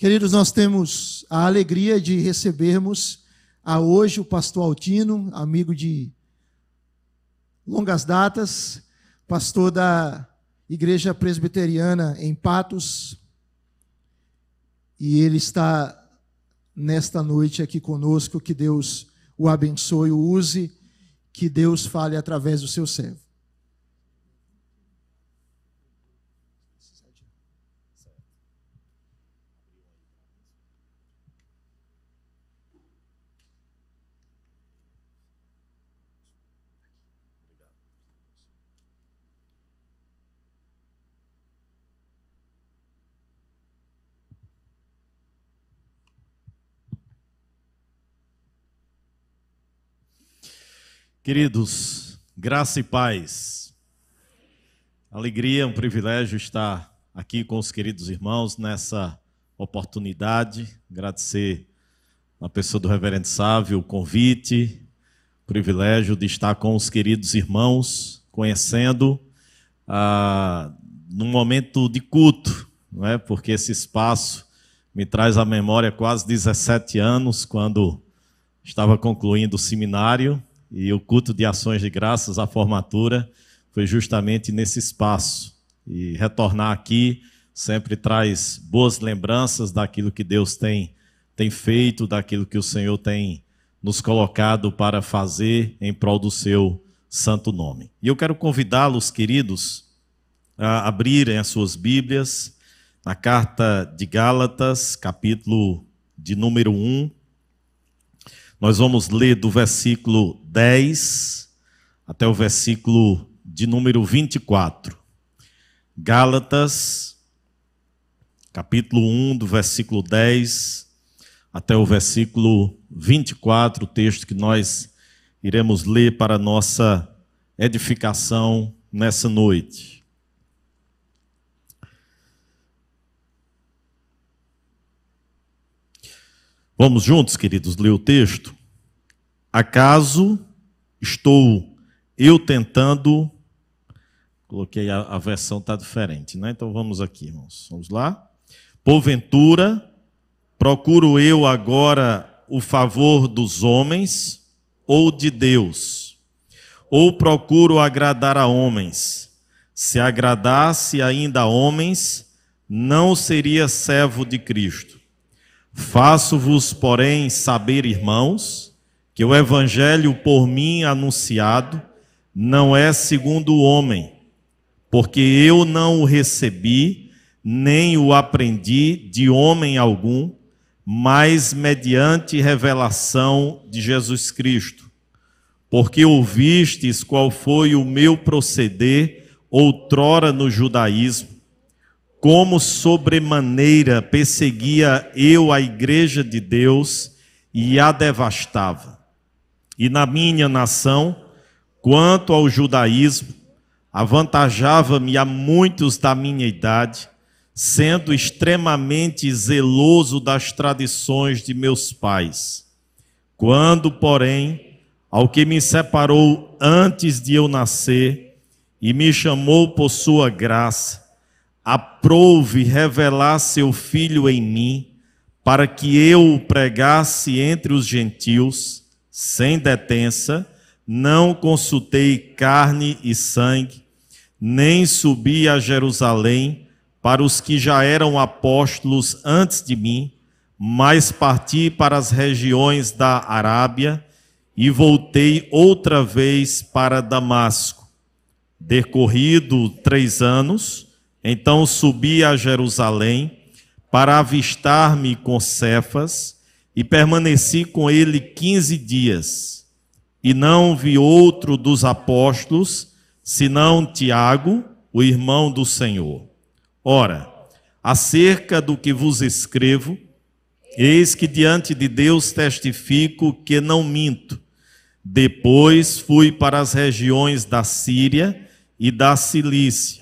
Queridos, nós temos a alegria de recebermos a hoje o pastor Altino, amigo de longas datas, pastor da Igreja Presbiteriana em Patos, e ele está nesta noite aqui conosco. Que Deus o abençoe, o use, que Deus fale através do seu servo. Queridos, graça e paz. Alegria, um privilégio estar aqui com os queridos irmãos nessa oportunidade. Agradecer na pessoa do Reverendo Sávio o convite, privilégio de estar com os queridos irmãos, conhecendo ah, num momento de culto, não é? Porque esse espaço me traz à memória quase 17 anos quando estava concluindo o seminário e o culto de ações de graças, a formatura, foi justamente nesse espaço. E retornar aqui sempre traz boas lembranças daquilo que Deus tem, tem feito, daquilo que o Senhor tem nos colocado para fazer em prol do seu santo nome. E eu quero convidá-los, queridos, a abrirem as suas Bíblias na carta de Gálatas, capítulo de número 1. Nós vamos ler do versículo 10 até o versículo de número 24. Gálatas, capítulo 1, do versículo 10 até o versículo 24, o texto que nós iremos ler para nossa edificação nessa noite. Vamos juntos, queridos, ler o texto? Acaso estou eu tentando. Coloquei a, a versão está diferente, né? Então vamos aqui, irmãos. Vamos lá. Porventura, procuro eu agora o favor dos homens ou de Deus? Ou procuro agradar a homens? Se agradasse ainda a homens, não seria servo de Cristo. Faço-vos, porém, saber, irmãos, que o evangelho por mim anunciado não é segundo o homem, porque eu não o recebi, nem o aprendi de homem algum, mas mediante revelação de Jesus Cristo. Porque ouvistes qual foi o meu proceder outrora no judaísmo, como sobremaneira perseguia eu a igreja de Deus e a devastava e na minha nação, quanto ao judaísmo, avantajava-me a muitos da minha idade, sendo extremamente zeloso das tradições de meus pais. Quando, porém, ao que me separou antes de eu nascer e me chamou por sua graça, aprouve revelar seu filho em mim, para que eu o pregasse entre os gentios, sem detença, não consultei carne e sangue, nem subi a Jerusalém para os que já eram apóstolos antes de mim, mas parti para as regiões da Arábia e voltei outra vez para Damasco. Decorrido três anos, então subi a Jerusalém para avistar-me com Cefas, e permaneci com ele quinze dias. E não vi outro dos apóstolos, senão Tiago, o irmão do Senhor. Ora, acerca do que vos escrevo, eis que diante de Deus testifico que não minto. Depois fui para as regiões da Síria e da Cilícia,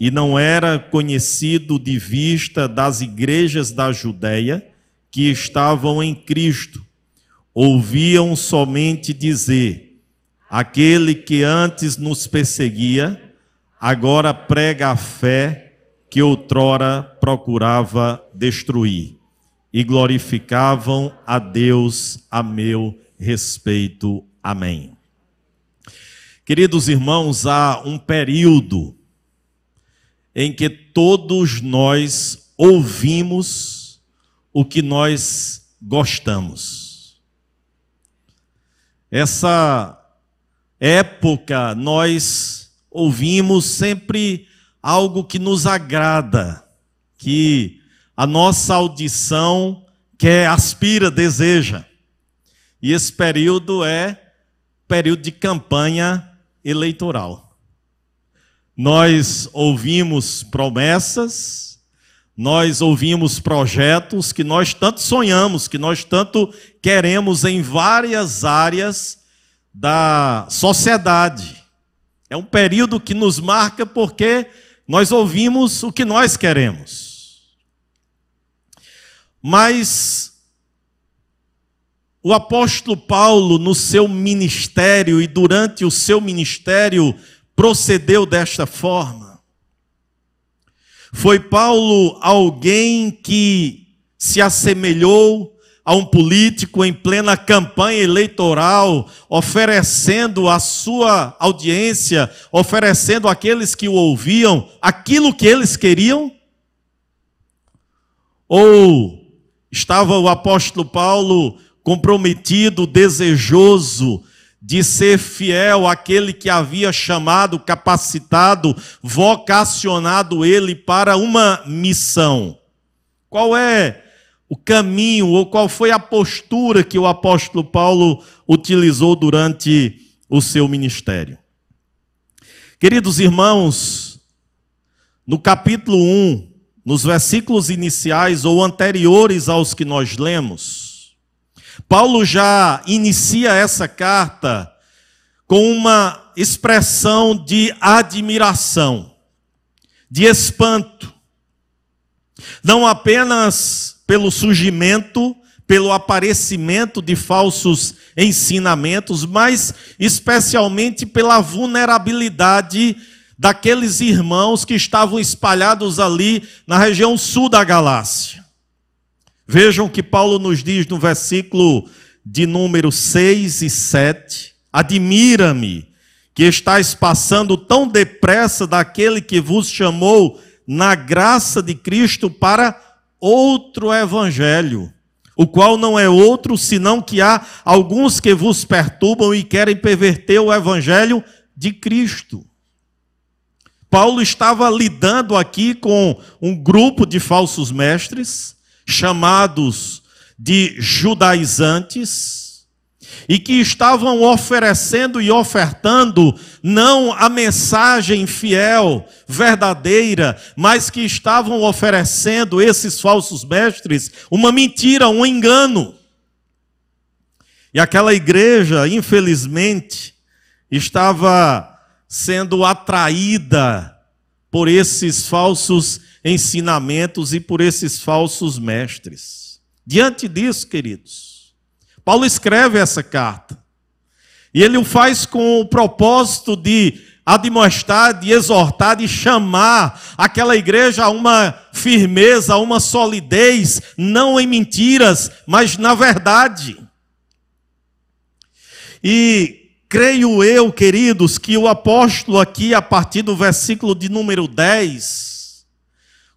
e não era conhecido de vista das igrejas da Judéia, que estavam em Cristo ouviam somente dizer: aquele que antes nos perseguia, agora prega a fé que outrora procurava destruir, e glorificavam a Deus a meu respeito. Amém. Queridos irmãos, há um período em que todos nós ouvimos o que nós gostamos. Essa época nós ouvimos sempre algo que nos agrada, que a nossa audição quer, aspira, deseja. E esse período é período de campanha eleitoral. Nós ouvimos promessas, nós ouvimos projetos que nós tanto sonhamos, que nós tanto queremos em várias áreas da sociedade. É um período que nos marca porque nós ouvimos o que nós queremos. Mas o apóstolo Paulo, no seu ministério e durante o seu ministério, procedeu desta forma. Foi Paulo alguém que se assemelhou a um político em plena campanha eleitoral, oferecendo à sua audiência, oferecendo àqueles que o ouviam aquilo que eles queriam? Ou estava o apóstolo Paulo comprometido, desejoso de ser fiel àquele que havia chamado, capacitado, vocacionado ele para uma missão? Qual é o caminho ou qual foi a postura que o apóstolo Paulo utilizou durante o seu ministério. Queridos irmãos, no capítulo 1, nos versículos iniciais ou anteriores aos que nós lemos, Paulo já inicia essa carta com uma expressão de admiração, de espanto, não apenas pelo surgimento, pelo aparecimento de falsos ensinamentos, mas especialmente pela vulnerabilidade daqueles irmãos que estavam espalhados ali na região sul da Galácia. Vejam que Paulo nos diz no versículo de número 6 e 7: Admira-me que estáis passando tão depressa daquele que vos chamou na graça de Cristo para outro evangelho, o qual não é outro senão que há alguns que vos perturbam e querem perverter o evangelho de Cristo. Paulo estava lidando aqui com um grupo de falsos mestres, chamados de judaizantes, e que estavam oferecendo e ofertando não a mensagem fiel, verdadeira, mas que estavam oferecendo esses falsos mestres uma mentira, um engano. E aquela igreja, infelizmente, estava sendo atraída por esses falsos ensinamentos e por esses falsos mestres. Diante disso, queridos, Paulo escreve essa carta. E ele o faz com o propósito de admoestar, de exortar, de chamar aquela igreja a uma firmeza, a uma solidez, não em mentiras, mas na verdade. E creio eu, queridos, que o apóstolo aqui, a partir do versículo de número 10,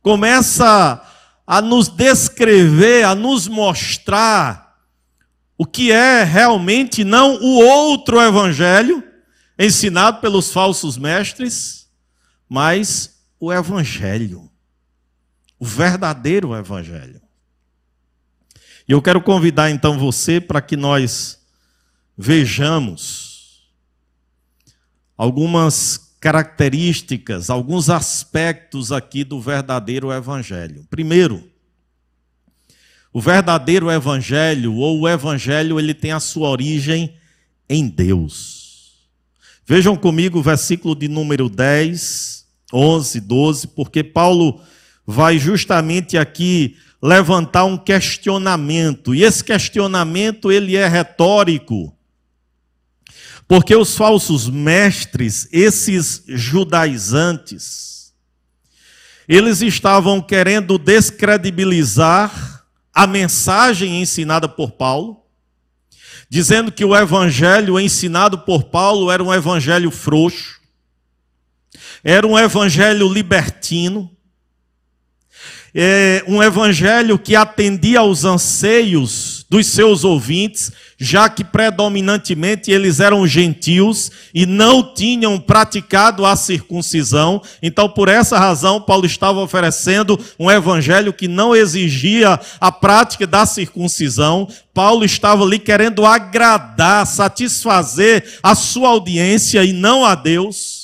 começa a nos descrever, a nos mostrar o que é realmente não o outro evangelho ensinado pelos falsos mestres, mas o evangelho, o verdadeiro evangelho. E eu quero convidar então você para que nós vejamos algumas características, alguns aspectos aqui do verdadeiro evangelho. Primeiro, o verdadeiro evangelho ou o evangelho, ele tem a sua origem em Deus. Vejam comigo o versículo de número 10, 11, 12, porque Paulo vai justamente aqui levantar um questionamento, e esse questionamento ele é retórico. Porque os falsos mestres, esses judaizantes, eles estavam querendo descredibilizar a mensagem ensinada por Paulo, dizendo que o evangelho ensinado por Paulo era um evangelho frouxo, era um evangelho libertino, é um evangelho que atendia aos anseios dos seus ouvintes, já que predominantemente eles eram gentios e não tinham praticado a circuncisão. Então, por essa razão, Paulo estava oferecendo um evangelho que não exigia a prática da circuncisão. Paulo estava ali querendo agradar, satisfazer a sua audiência e não a Deus.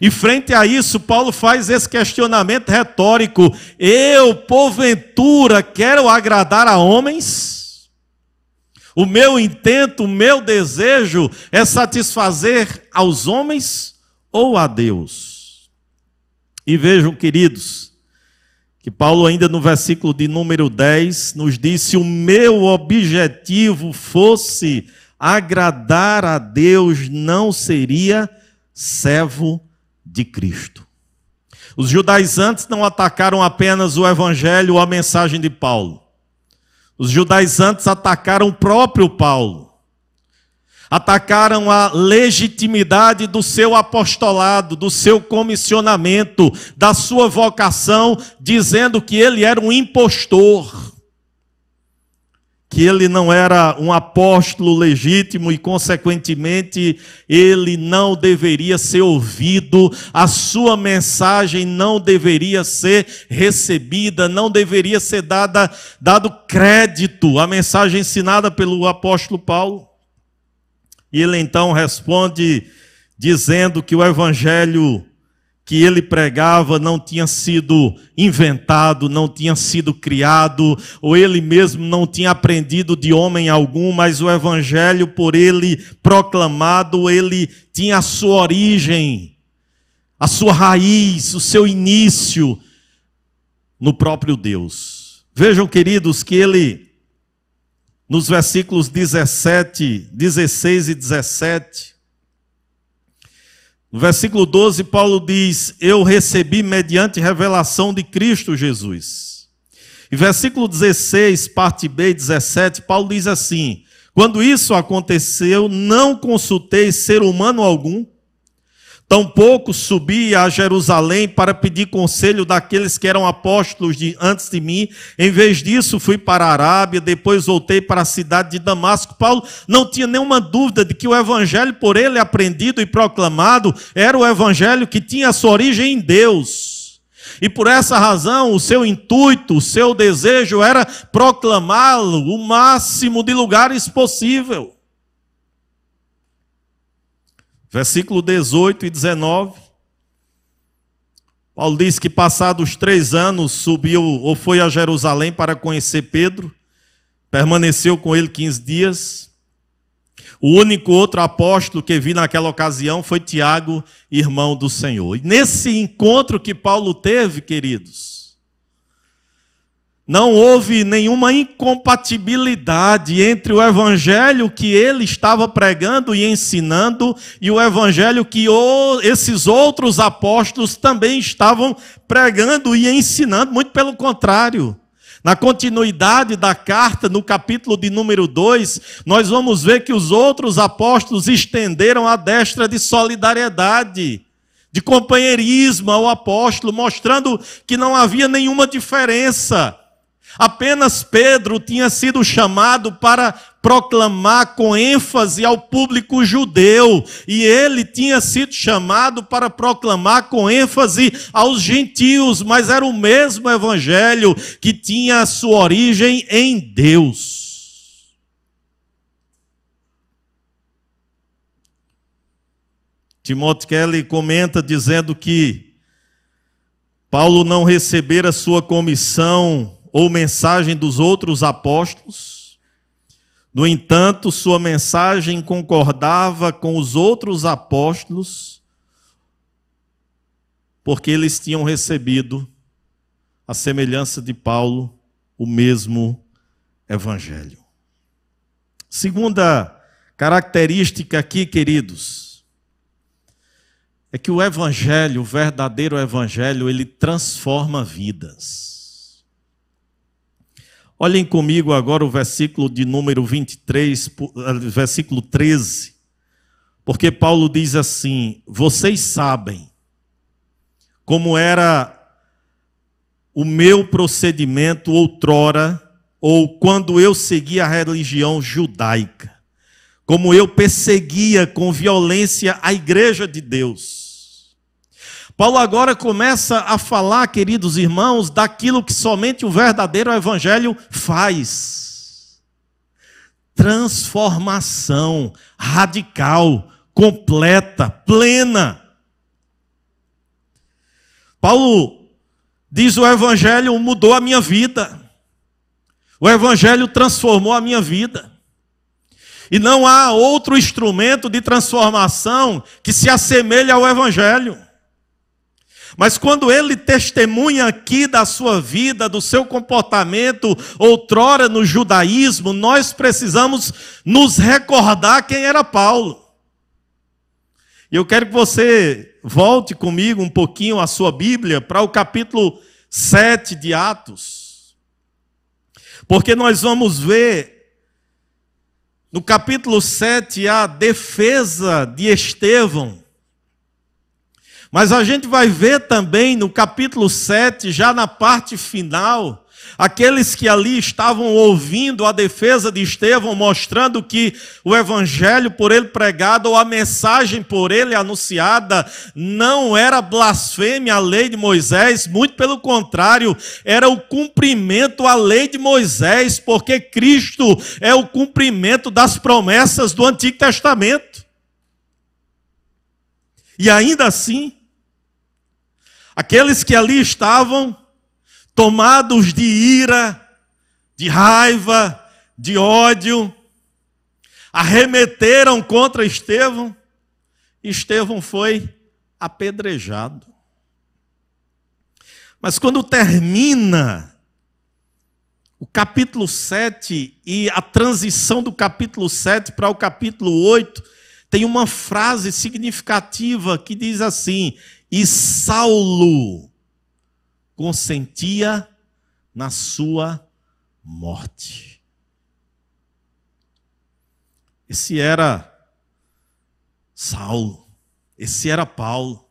E frente a isso, Paulo faz esse questionamento retórico: eu, porventura, quero agradar a homens? O meu intento, o meu desejo é satisfazer aos homens ou a Deus? E vejam, queridos, que Paulo, ainda no versículo de número 10, nos disse: se o meu objetivo fosse agradar a Deus, não seria servo de Cristo. Os judaizantes não atacaram apenas o evangelho ou a mensagem de Paulo. Os judaizantes atacaram o próprio Paulo. Atacaram a legitimidade do seu apostolado, do seu comissionamento, da sua vocação, dizendo que ele era um impostor que ele não era um apóstolo legítimo e, consequentemente, ele não deveria ser ouvido, a sua mensagem não deveria ser recebida, não deveria ser dada, dado crédito à mensagem ensinada pelo apóstolo Paulo. E ele então responde dizendo que o evangelho que ele pregava não tinha sido inventado, não tinha sido criado, ou ele mesmo não tinha aprendido de homem algum, mas o evangelho por ele proclamado, ele tinha a sua origem, a sua raiz, o seu início no próprio Deus. Vejam, queridos, que ele nos versículos 17, 16 e 17, no versículo 12, Paulo diz: Eu recebi mediante revelação de Cristo Jesus. E versículo 16, parte B, 17, Paulo diz assim: Quando isso aconteceu, não consultei ser humano algum Tampouco subi a Jerusalém para pedir conselho daqueles que eram apóstolos de, antes de mim. Em vez disso, fui para a Arábia, depois voltei para a cidade de Damasco. Paulo não tinha nenhuma dúvida de que o evangelho por ele aprendido e proclamado era o evangelho que tinha sua origem em Deus. E por essa razão, o seu intuito, o seu desejo era proclamá-lo o máximo de lugares possível. Versículo 18 e 19. Paulo diz que, passados três anos, subiu ou foi a Jerusalém para conhecer Pedro, permaneceu com ele 15 dias. O único outro apóstolo que vi naquela ocasião foi Tiago, irmão do Senhor. E nesse encontro que Paulo teve, queridos, não houve nenhuma incompatibilidade entre o evangelho que ele estava pregando e ensinando e o evangelho que esses outros apóstolos também estavam pregando e ensinando, muito pelo contrário. Na continuidade da carta, no capítulo de número 2, nós vamos ver que os outros apóstolos estenderam a destra de solidariedade, de companheirismo ao apóstolo, mostrando que não havia nenhuma diferença Apenas Pedro tinha sido chamado para proclamar com ênfase ao público judeu, e ele tinha sido chamado para proclamar com ênfase aos gentios, mas era o mesmo evangelho que tinha a sua origem em Deus. Timóteo Kelly comenta dizendo que Paulo não recebera sua comissão ou mensagem dos outros apóstolos. No entanto, sua mensagem concordava com os outros apóstolos, porque eles tinham recebido, a semelhança de Paulo, o mesmo evangelho. Segunda característica aqui, queridos, é que o evangelho, o verdadeiro evangelho, ele transforma vidas. Olhem comigo agora o versículo de número 23, eh, versículo 13. Porque Paulo diz assim: Vocês sabem como era o meu procedimento outrora, ou quando eu seguia a religião judaica, como eu perseguia com violência a igreja de Deus. Paulo agora começa a falar, queridos irmãos, daquilo que somente o verdadeiro evangelho faz. Transformação radical, completa, plena. Paulo diz: o Evangelho mudou a minha vida, o Evangelho transformou a minha vida. E não há outro instrumento de transformação que se assemelhe ao Evangelho. Mas quando ele testemunha aqui da sua vida, do seu comportamento, outrora no judaísmo, nós precisamos nos recordar quem era Paulo. E eu quero que você volte comigo um pouquinho a sua Bíblia para o capítulo 7 de Atos. Porque nós vamos ver no capítulo 7 a defesa de Estevão. Mas a gente vai ver também no capítulo 7, já na parte final, Aqueles que ali estavam ouvindo a defesa de Estevão, mostrando que o evangelho por ele pregado, ou a mensagem por ele anunciada, não era blasfêmia à lei de Moisés, muito pelo contrário, era o cumprimento à lei de Moisés, porque Cristo é o cumprimento das promessas do Antigo Testamento. E ainda assim, aqueles que ali estavam, tomados de ira, de raiva, de ódio, arremeteram contra Estevão, e Estevão foi apedrejado. Mas quando termina o capítulo 7 e a transição do capítulo 7 para o capítulo 8, tem uma frase significativa que diz assim: E Saulo consentia na sua morte. Esse era Saulo, esse era Paulo,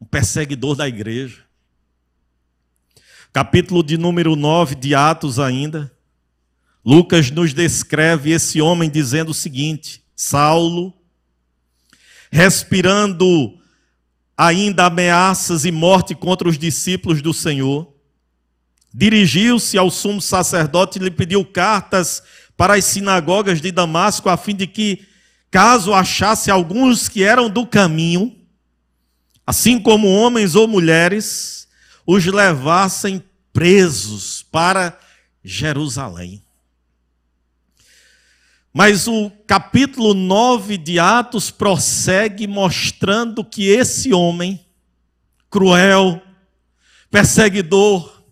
um perseguidor da igreja. Capítulo de número 9 de Atos ainda. Lucas nos descreve esse homem dizendo o seguinte: Saulo, respirando ainda ameaças e morte contra os discípulos do Senhor. Dirigiu-se ao sumo sacerdote e lhe pediu cartas para as sinagogas de Damasco, a fim de que, caso achasse alguns que eram do caminho, assim como homens ou mulheres, os levassem presos para Jerusalém. Mas o capítulo 9 de Atos prossegue mostrando que esse homem, cruel, perseguidor,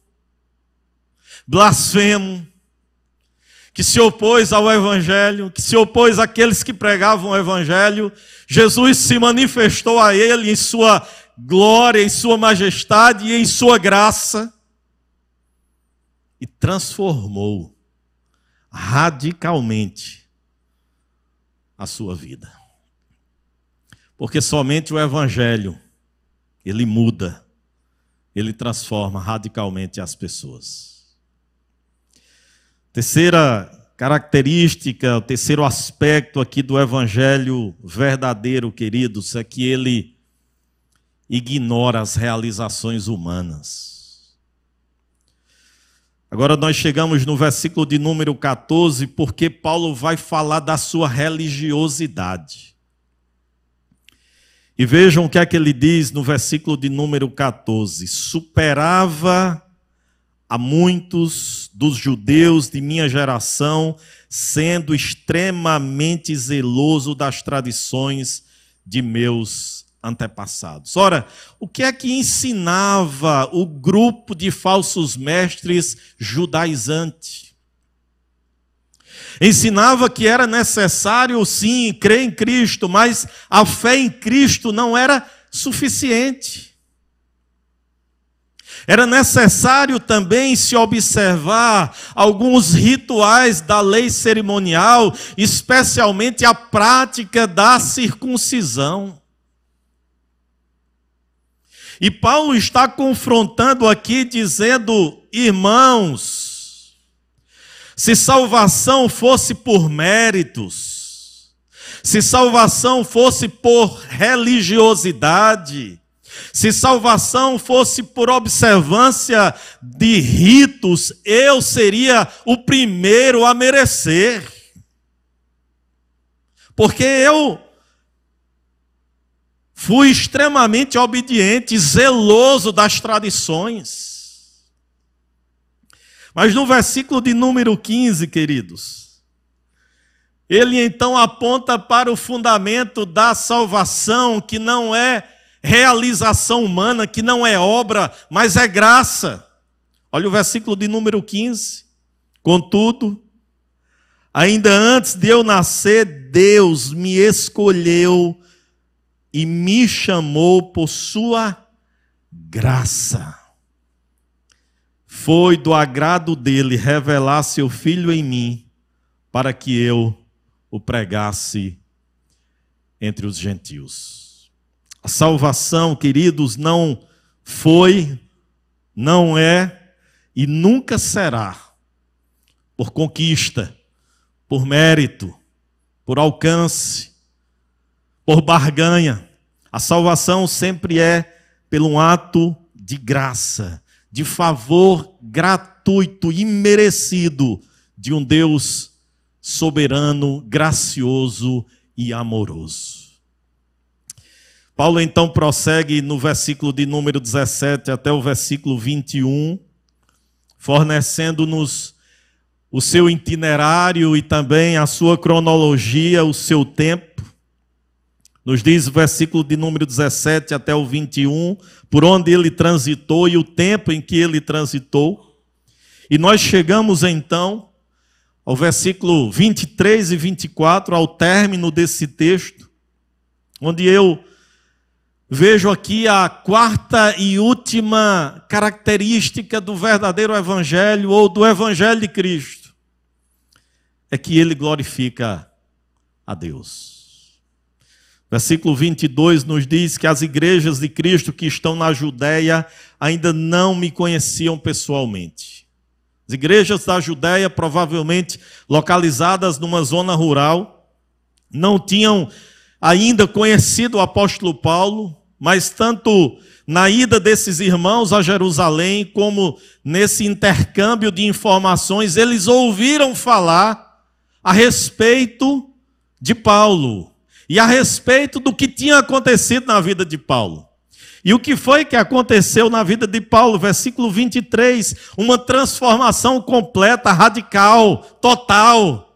blasfemo, que se opôs ao Evangelho, que se opôs àqueles que pregavam o Evangelho, Jesus se manifestou a ele em sua glória, em sua majestade e em sua graça e transformou radicalmente a sua vida. Porque somente o Evangelho, ele muda, ele transforma radicalmente as pessoas. Terceira característica, o terceiro aspecto aqui do Evangelho verdadeiro, queridos, é que ele ignora as realizações humanas. Agora nós chegamos no versículo de número 14, porque Paulo vai falar da sua religiosidade. E vejam o que é que ele diz no versículo de número 14: superava a muitos dos judeus de minha geração, sendo extremamente zeloso das tradições de meus antepassados. Ora, o que é que ensinava o grupo de falsos mestres judaizante? Ensinava que era necessário, sim, crer em Cristo, mas a fé em Cristo não era suficiente. Era necessário também se observar alguns rituais da lei cerimonial, especialmente a prática da circuncisão. E Paulo está confrontando aqui, dizendo: irmãos, se salvação fosse por méritos, se salvação fosse por religiosidade, se salvação fosse por observância de ritos, eu seria o primeiro a merecer. Porque eu fui extremamente obediente, zeloso das tradições. Mas no versículo de número 15, queridos, ele então aponta para o fundamento da salvação, que não é realização humana, que não é obra, mas é graça. Olha o versículo de número 15. Contudo, ainda antes de eu nascer, Deus me escolheu e me chamou por sua graça. Foi do agrado dele revelar seu filho em mim, para que eu o pregasse entre os gentios. A salvação, queridos, não foi, não é e nunca será por conquista, por mérito, por alcance, por barganha. A salvação sempre é pelo ato de graça, de favor gratuito, imerecido de um Deus soberano, gracioso e amoroso. Paulo então prossegue no versículo de número 17 até o versículo 21, fornecendo-nos o seu itinerário e também a sua cronologia, o seu tempo. Nos diz o versículo de número 17 até o 21, por onde ele transitou e o tempo em que ele transitou. E nós chegamos então ao versículo 23 e 24, ao término desse texto, onde eu Vejo aqui a quarta e última característica do verdadeiro evangelho ou do evangelho de Cristo. É que ele glorifica a Deus. Versículo 22 nos diz que as igrejas de Cristo que estão na Judéia ainda não me conheciam pessoalmente. As igrejas da Judéia, provavelmente localizadas numa zona rural, não tinham ainda conhecido o apóstolo Paulo, mas tanto na ida desses irmãos a Jerusalém, como nesse intercâmbio de informações, eles ouviram falar a respeito de Paulo e a respeito do que tinha acontecido na vida de Paulo. E o que foi que aconteceu na vida de Paulo? Versículo 23, uma transformação completa, radical, total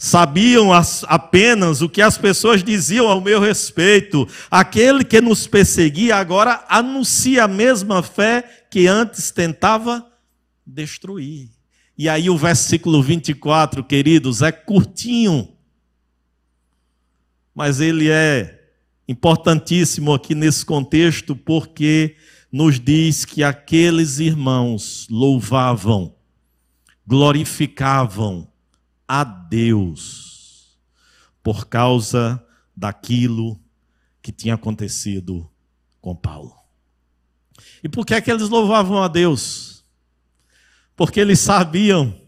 sabiam apenas o que as pessoas diziam ao meu respeito. Aquele que nos perseguia agora anuncia a mesma fé que antes tentava destruir. E aí o versículo 24, queridos, é curtinho, mas ele é importantíssimo aqui nesse contexto, porque nos diz que aqueles irmãos louvavam, glorificavam, a Deus por causa daquilo que tinha acontecido com Paulo. E por que é que eles louvavam a Deus? Porque eles sabiam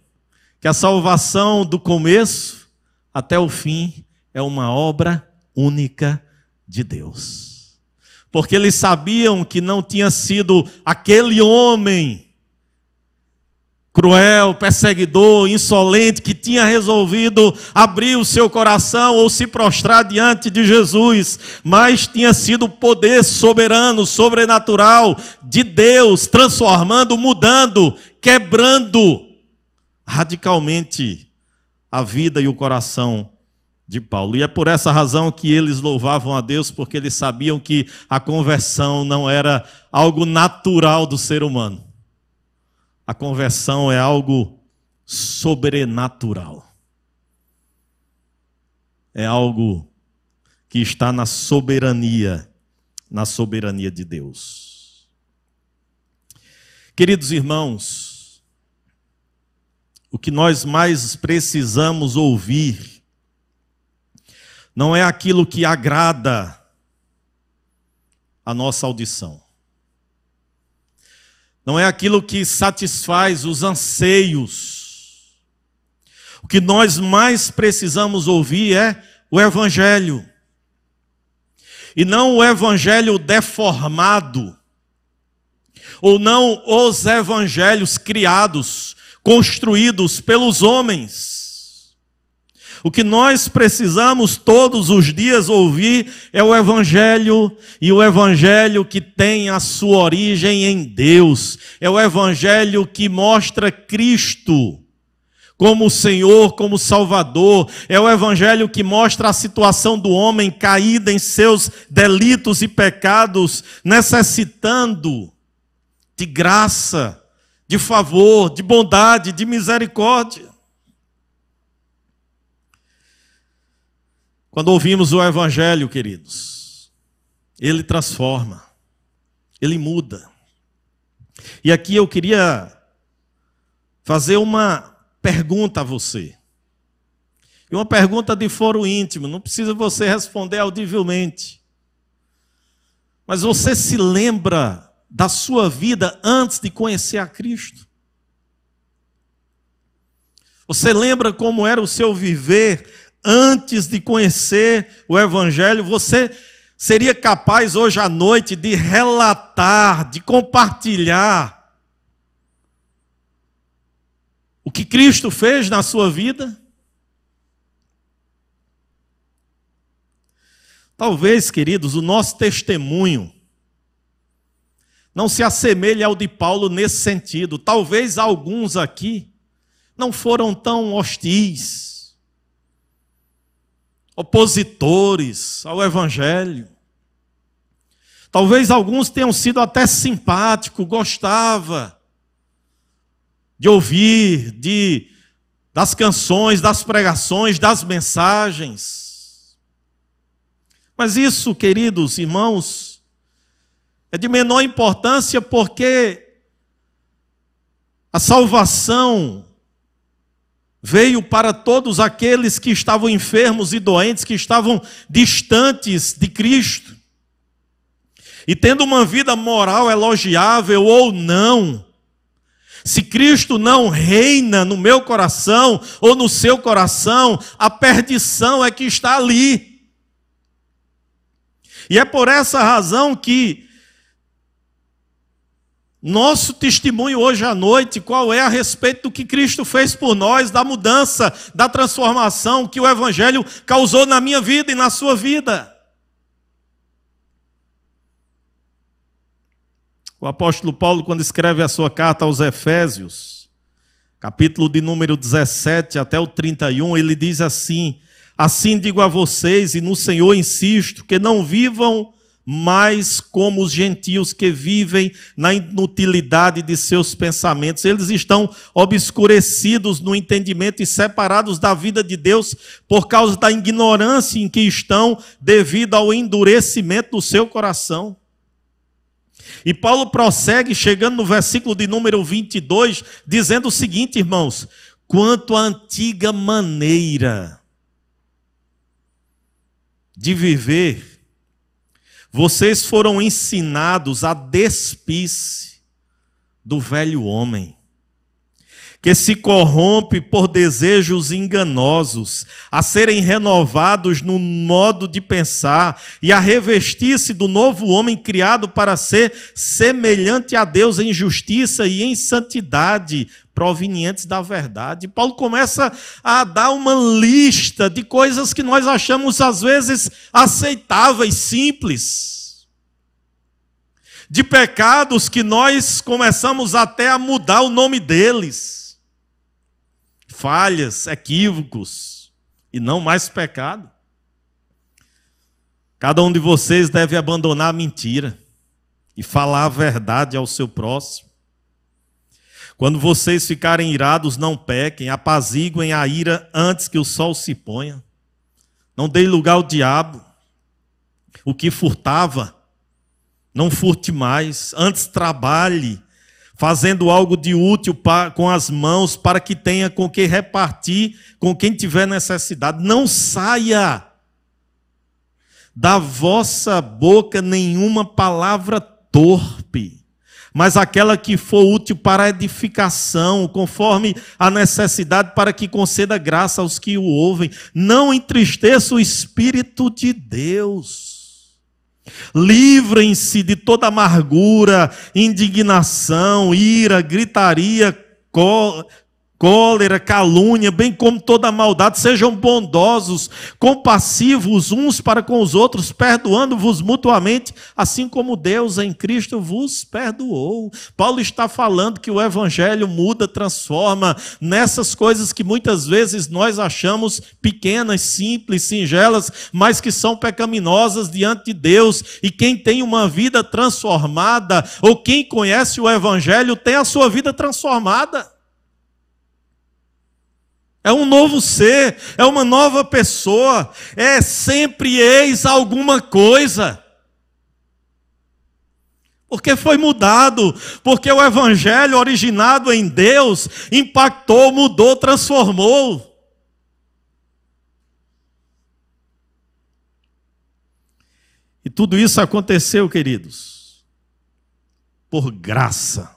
que a salvação do começo até o fim é uma obra única de Deus. Porque eles sabiam que não tinha sido aquele homem cruel, perseguidor, insolente, que tinha resolvido abrir o seu coração ou se prostrar diante de Jesus, mas tinha sido o poder soberano, sobrenatural de Deus, transformando, mudando, quebrando radicalmente a vida e o coração de Paulo. E é por essa razão que eles louvavam a Deus, porque eles sabiam que a conversão não era algo natural do ser humano a conversão é algo sobrenatural. É algo que está na soberania, na soberania de Deus. Queridos irmãos, o que nós mais precisamos ouvir não é aquilo que agrada a nossa audição. Não é aquilo que satisfaz os anseios. O que nós mais precisamos ouvir é o Evangelho. E não o Evangelho deformado, ou não os evangelhos criados, construídos pelos homens o que nós precisamos todos os dias ouvir é o Evangelho, e o Evangelho que tem a sua origem em Deus. É o Evangelho que mostra Cristo como Senhor, como Salvador. É o Evangelho que mostra a situação do homem caído em seus delitos e pecados, necessitando de graça, de favor, de bondade, de misericórdia. Quando ouvimos o Evangelho, queridos, ele transforma, ele muda. E aqui eu queria fazer uma pergunta a você. E uma pergunta de foro íntimo, não precisa você responder audivelmente. Mas você se lembra da sua vida antes de conhecer a Cristo? Você lembra como era o seu viver antes de conhecer o Evangelho, você seria capaz hoje à noite de relatar, de compartilhar o que Cristo fez na sua vida? Talvez, queridos, o nosso testemunho não se assemelhe ao de Paulo nesse sentido. Talvez alguns aqui não foram tão hostis opositores ao Evangelho. Talvez alguns tenham sido até simpáticos, gostava de ouvir, de das canções, das pregações, das mensagens. Mas isso, queridos irmãos, é de menor importância porque a salvação veio para todos aqueles que estavam enfermos e doentes, que estavam distantes de Cristo. E tendo uma vida moral elogiável ou não, se Cristo não reina no meu coração ou no seu coração, a perdição é que está ali. E é por essa razão que nosso testemunho hoje à noite, qual é a respeito do que Cristo fez por nós, da mudança, da transformação que o Evangelho causou na minha vida e na sua vida. O apóstolo Paulo, quando escreve a sua carta aos Efésios, capítulo de número 17 até o 31, ele diz assim: Assim digo a vocês, e no Senhor insisto, que não vivam mais como os gentios que vivem na inutilidade de seus pensamentos. Eles estão obscurecidos no entendimento e separados da vida de Deus por causa da ignorância em que estão devido ao endurecimento do seu coração. E Paulo prossegue, chegando no versículo de número 22, dizendo o seguinte, irmãos: quanto à antiga maneira de viver, vocês foram ensinados a despir-se do velho homem, que se corrompe por desejos enganosos, a serem renovados no modo de pensar e a revestir-se do novo homem criado para ser semelhante a Deus em justiça e em santidade, provenientes da verdade. Paulo começa a dar uma lista de coisas que nós achamos às vezes aceitáveis, simples. De pecados que nós começamos até a mudar o nome deles. Falhas, equívocos e não mais pecado. Cada um de vocês deve abandonar a mentira e falar a verdade ao seu próximo. Quando vocês ficarem irados, não pequem, apaziguem a ira antes que o sol se ponha. Não deem lugar ao diabo. O que furtava, não furte mais, antes trabalhe, fazendo algo de útil com as mãos, para que tenha com que repartir com quem tiver necessidade. Não saia da vossa boca nenhuma palavra torpe mas aquela que for útil para edificação, conforme a necessidade, para que conceda graça aos que o ouvem. Não entristeça o Espírito de Deus. Livrem-se de toda amargura, indignação, ira, gritaria, cólera, calúnia, bem como toda maldade, sejam bondosos, compassivos uns para com os outros, perdoando-vos mutuamente, assim como Deus em Cristo vos perdoou. Paulo está falando que o evangelho muda, transforma nessas coisas que muitas vezes nós achamos pequenas, simples, singelas, mas que são pecaminosas diante de Deus. E quem tem uma vida transformada, ou quem conhece o evangelho, tem a sua vida transformada. É um novo ser, é uma nova pessoa, é sempre eis alguma coisa. Porque foi mudado, porque o evangelho originado em Deus impactou, mudou, transformou. E tudo isso aconteceu, queridos, por graça.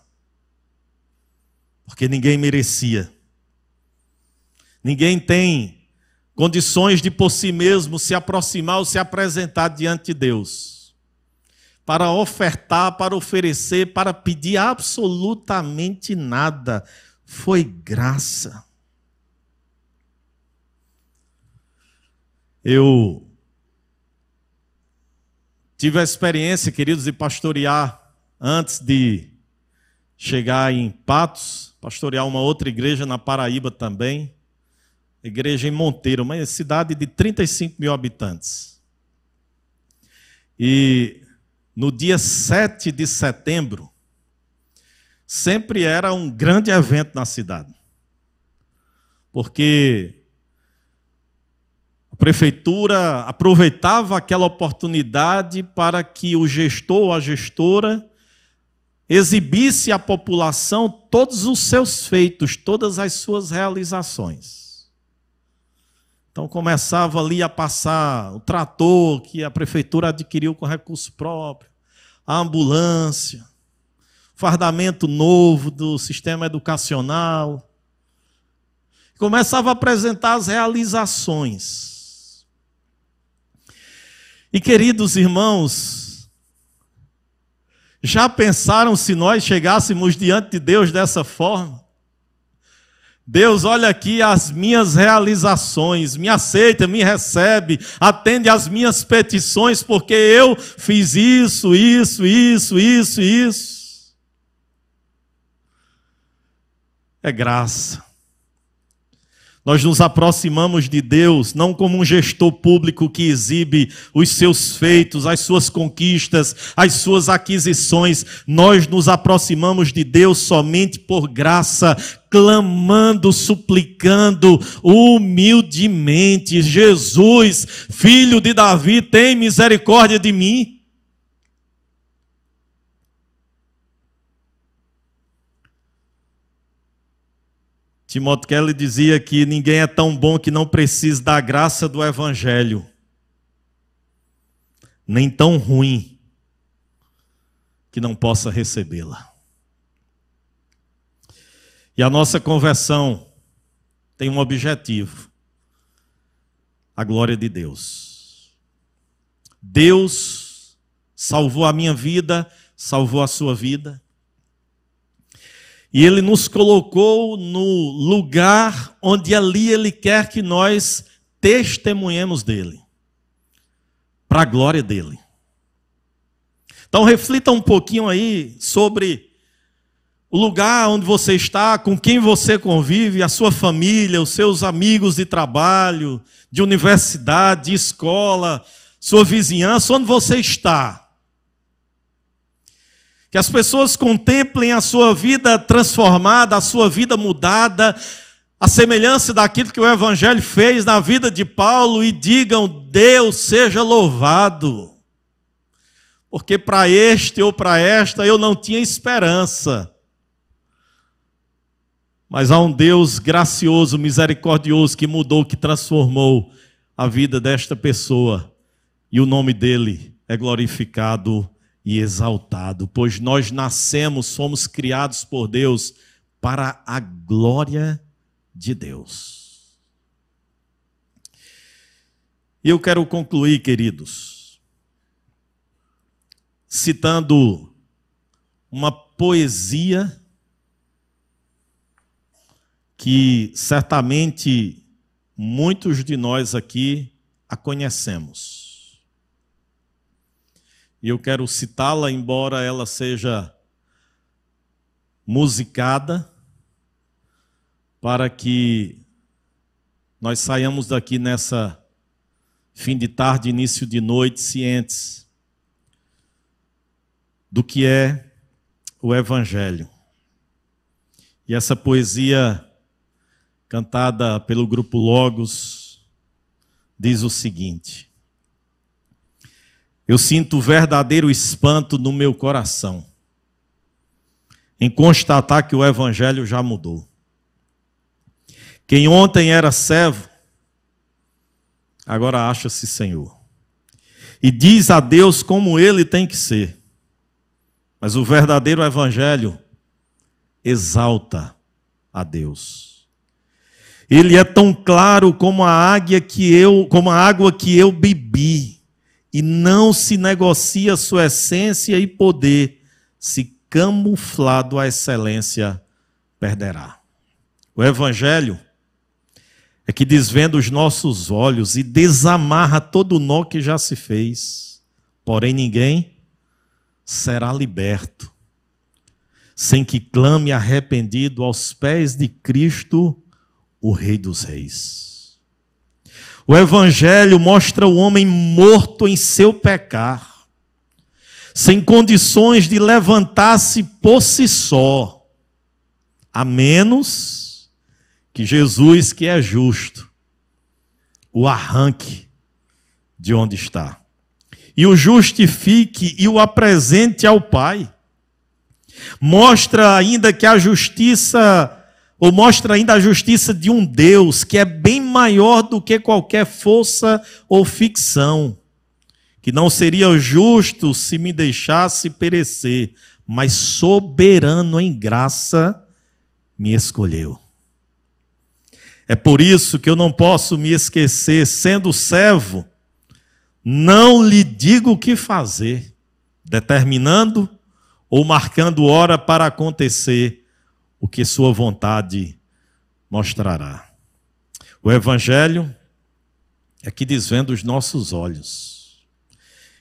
Porque ninguém merecia. Ninguém tem condições de por si mesmo se aproximar ou se apresentar diante de Deus. Para ofertar, para oferecer, para pedir absolutamente nada. Foi graça. Eu tive a experiência, queridos, de pastorear antes de chegar em Patos, pastorear uma outra igreja na Paraíba também igreja em Monteiro, uma cidade de 35 mil habitantes. E no dia 7 de setembro, sempre era um grande evento na cidade. Porque a prefeitura aproveitava aquela oportunidade para que o gestor ou a gestora exibisse à população todos os seus feitos, todas as suas realizações. Então começava ali a passar o trator que a prefeitura adquiriu com recurso próprio, a ambulância, fardamento novo do sistema educacional. Começava a apresentar as realizações. E queridos irmãos, já pensaram se nós chegássemos diante de Deus dessa forma? Deus, olha aqui as minhas realizações, me aceita, me recebe, atende às minhas petições, porque eu fiz isso, isso, isso, isso, isso. É graça. Nós nos aproximamos de Deus não como um gestor público que exibe os seus feitos, as suas conquistas, as suas aquisições. Nós nos aproximamos de Deus somente por graça, clamando, suplicando humildemente: Jesus, filho de Davi, tem misericórdia de mim. Timóteo Kelly dizia que ninguém é tão bom que não precise da graça do Evangelho, nem tão ruim que não possa recebê-la. E a nossa conversão tem um objetivo: a glória de Deus. Deus salvou a minha vida, salvou a sua vida. E Ele nos colocou no lugar onde ali Ele quer que nós testemunhemos dele, para a glória dele. Então reflita um pouquinho aí sobre o lugar onde você está, com quem você convive, a sua família, os seus amigos de trabalho, de universidade, de escola, sua vizinhança, onde você está. Que as pessoas contemplem a sua vida transformada, a sua vida mudada, a semelhança daquilo que o Evangelho fez na vida de Paulo e digam: Deus seja louvado. porque para este ou para esta eu não tinha esperança. Mas há um Deus gracioso, misericordioso, que mudou, que transformou a vida desta pessoa. E o nome dele é glorificado e exaltado, pois nós nascemos, fomos criados por Deus para a glória de Deus. E eu quero concluir, queridos, citando uma poesia que certamente muitos de nós aqui a conhecemos. E eu quero citá-la, embora ela seja musicada, para que nós saiamos daqui nessa fim de tarde, início de noite, cientes do que é o Evangelho. E essa poesia cantada pelo grupo Logos, diz o seguinte: Eu sinto verdadeiro espanto no meu coração em constatar que o evangelho já mudou. Quem ontem era servo, agora acha-se Senhor. E diz a Deus como ele tem que ser. Mas o verdadeiro evangelho exalta a Deus. Ele é tão claro como a águia que eu, como a água que eu bebi, e não se negocia sua essência e poder, se camuflado a excelência perderá. O evangelho é que desvenda os nossos olhos e desamarra todo o nó que já se fez. Porém ninguém será liberto sem que clame arrependido aos pés de Cristo o Rei dos Reis. O Evangelho mostra o homem morto em seu pecar, sem condições de levantar-se por si só, a menos que Jesus, que é justo, o arranque de onde está e o justifique e o apresente ao Pai. Mostra ainda que a justiça ou mostra ainda a justiça de um Deus que é bem maior do que qualquer força ou ficção, que não seria justo se me deixasse perecer, mas soberano em graça me escolheu. É por isso que eu não posso me esquecer, sendo servo, não lhe digo o que fazer, determinando ou marcando hora para acontecer o que sua vontade mostrará. O Evangelho é que desvenda os nossos olhos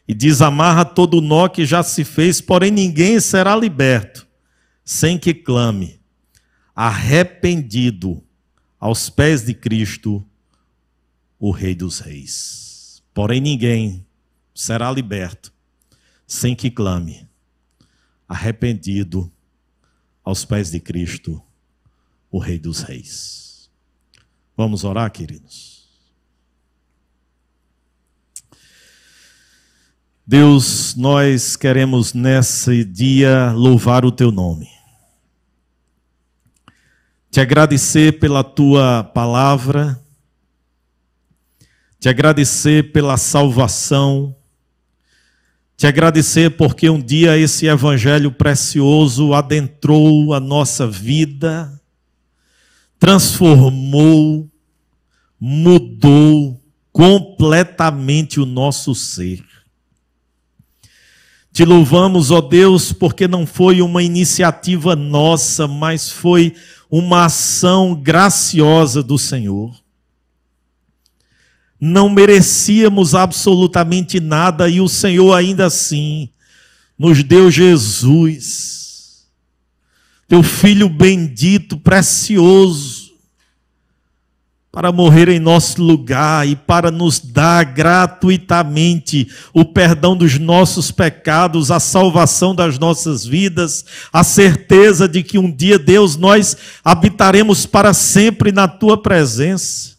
e desamarra todo o nó que já se fez, porém ninguém será liberto sem que clame, arrependido aos pés de Cristo, o Rei dos Reis. Porém ninguém será liberto sem que clame, arrependido aos pés de Cristo, o Rei dos Reis. Vamos orar, queridos? Deus, nós queremos nesse dia louvar o teu nome. Te agradecer pela tua palavra, te agradecer pela salvação, te agradecer porque um dia esse evangelho precioso adentrou a nossa vida, transformou, mudou completamente o nosso ser. Te louvamos, ó Deus, porque não foi uma iniciativa nossa, mas foi uma ação graciosa do Senhor não merecíamos absolutamente nada e o Senhor ainda assim nos deu Jesus, teu filho bendito, precioso, para morrer em nosso lugar e para nos dar gratuitamente o perdão dos nossos pecados, a salvação das nossas vidas, a certeza de que um dia, Deus, nós habitaremos para sempre na tua presença.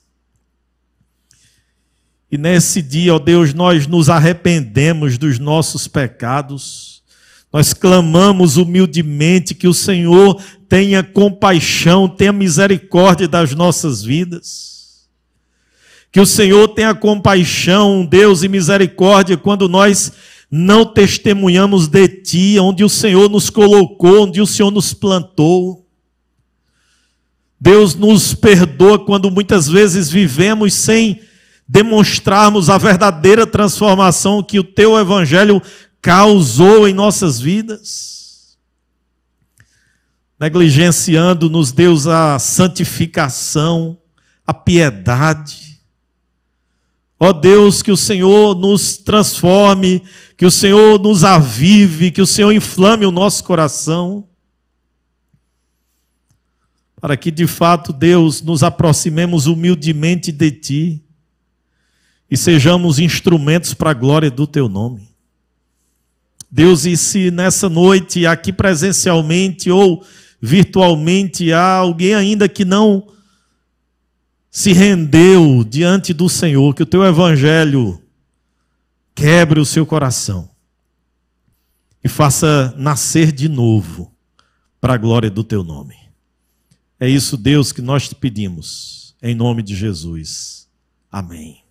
E nesse dia, ó Deus, nós nos arrependemos dos nossos pecados. Nós clamamos humildemente que o Senhor tenha compaixão, tenha misericórdia das nossas vidas. Que o Senhor tenha compaixão, Deus, e misericórdia quando nós não testemunhamos de Ti, onde o Senhor nos colocou, onde o Senhor nos plantou. Deus nos perdoa quando muitas vezes vivemos sem demonstrarmos a verdadeira transformação que o teu evangelho causou em nossas vidas. Negligenciando-nos, Deus, a santificação, a piedade. Ó Deus, que o Senhor nos transforme, que o Senhor nos avive, que o Senhor inflame o nosso coração, para que de fato, Deus, nos aproximemos humildemente de Ti e sejamos instrumentos para a glória do teu nome. Deus, e se nessa noite, aqui presencialmente ou virtualmente, há alguém ainda que não se rendeu diante do Senhor, que o teu evangelho quebre o seu coração e faça nascer de novo para a glória do teu nome. É isso, Deus, que nós te pedimos, em nome de Jesus. Amém.